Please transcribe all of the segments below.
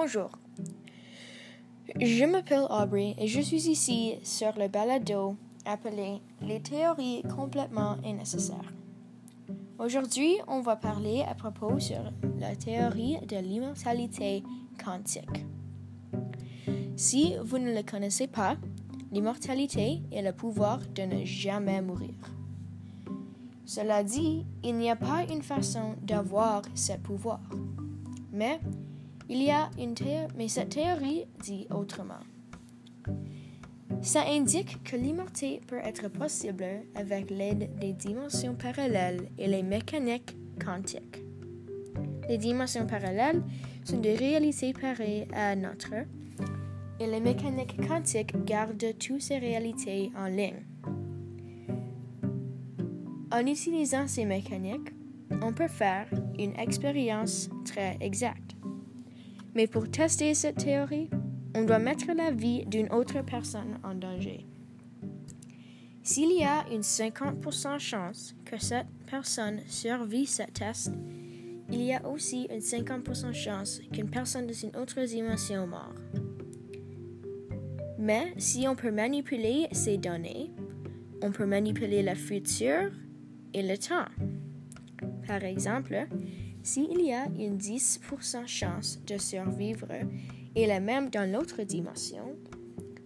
Bonjour. Je m'appelle Aubrey et je suis ici sur le balado appelé Les théories complètement nécessaires. Aujourd'hui, on va parler à propos sur la théorie de l'immortalité quantique. Si vous ne le connaissez pas, l'immortalité est le pouvoir de ne jamais mourir. Cela dit, il n'y a pas une façon d'avoir ce pouvoir. Mais il y a une théorie, mais cette théorie dit autrement. Ça indique que l'immortalité peut être possible avec l'aide des dimensions parallèles et les mécaniques quantiques. Les dimensions parallèles sont des réalités pareilles à notre, et les mécaniques quantiques gardent toutes ces réalités en ligne. En utilisant ces mécaniques, on peut faire une expérience très exacte. Mais pour tester cette théorie, on doit mettre la vie d'une autre personne en danger. S'il y a une 50% chance que cette personne survit ce test, il y a aussi une 50% chance qu'une personne de une autre dimension meure. Mais si on peut manipuler ces données, on peut manipuler le futur et le temps. Par exemple, s'il y a une 10% chance de survivre et la même dans l'autre dimension,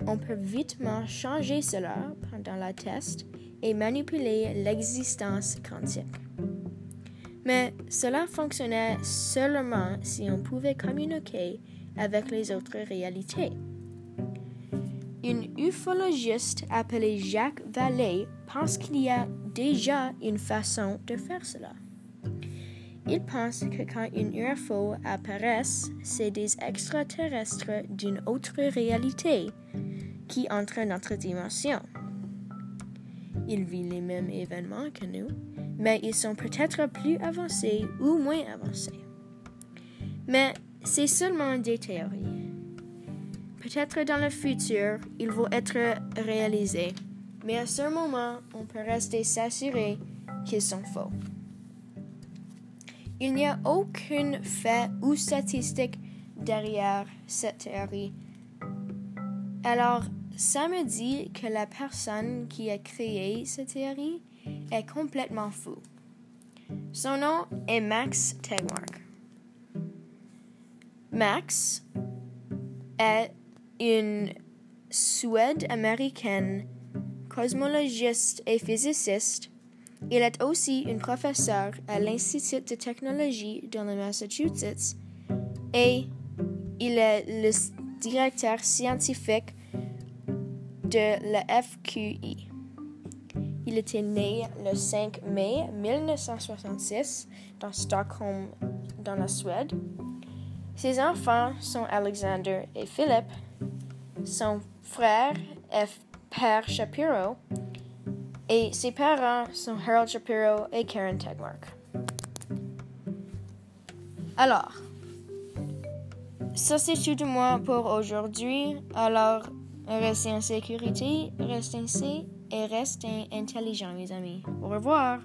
on peut vitement changer cela pendant la test et manipuler l'existence quantique. Mais cela fonctionnait seulement si on pouvait communiquer avec les autres réalités. Un ufologiste appelé Jacques Vallée pense qu'il y a déjà une façon de faire cela. Il pense que quand une UFO apparaît, c'est des extraterrestres d'une autre réalité qui entrent dans notre dimension. Ils vivent les mêmes événements que nous, mais ils sont peut-être plus avancés ou moins avancés. Mais c'est seulement des théories. Peut-être dans le futur, ils vont être réalisés, mais à ce moment, on peut rester s'assurer qu'ils sont faux. Il n'y a aucun fait ou statistique derrière cette théorie. Alors, ça me dit que la personne qui a créé cette théorie est complètement fou. Son nom est Max Tegmark. Max est une Suède américaine cosmologiste et physiciste il est aussi un professeur à l'Institut de technologie dans le Massachusetts et il est le directeur scientifique de la FQI. Il était né le 5 mai 1966 dans Stockholm, dans la Suède. Ses enfants sont Alexander et Philip. Son frère est Per Shapiro et ses parents sont Harold Shapiro et Karen Tegmark. Alors, ça c'est tout de moi pour aujourd'hui. Alors, restez en sécurité, restez sains et restez intelligents, mes amis. Au revoir.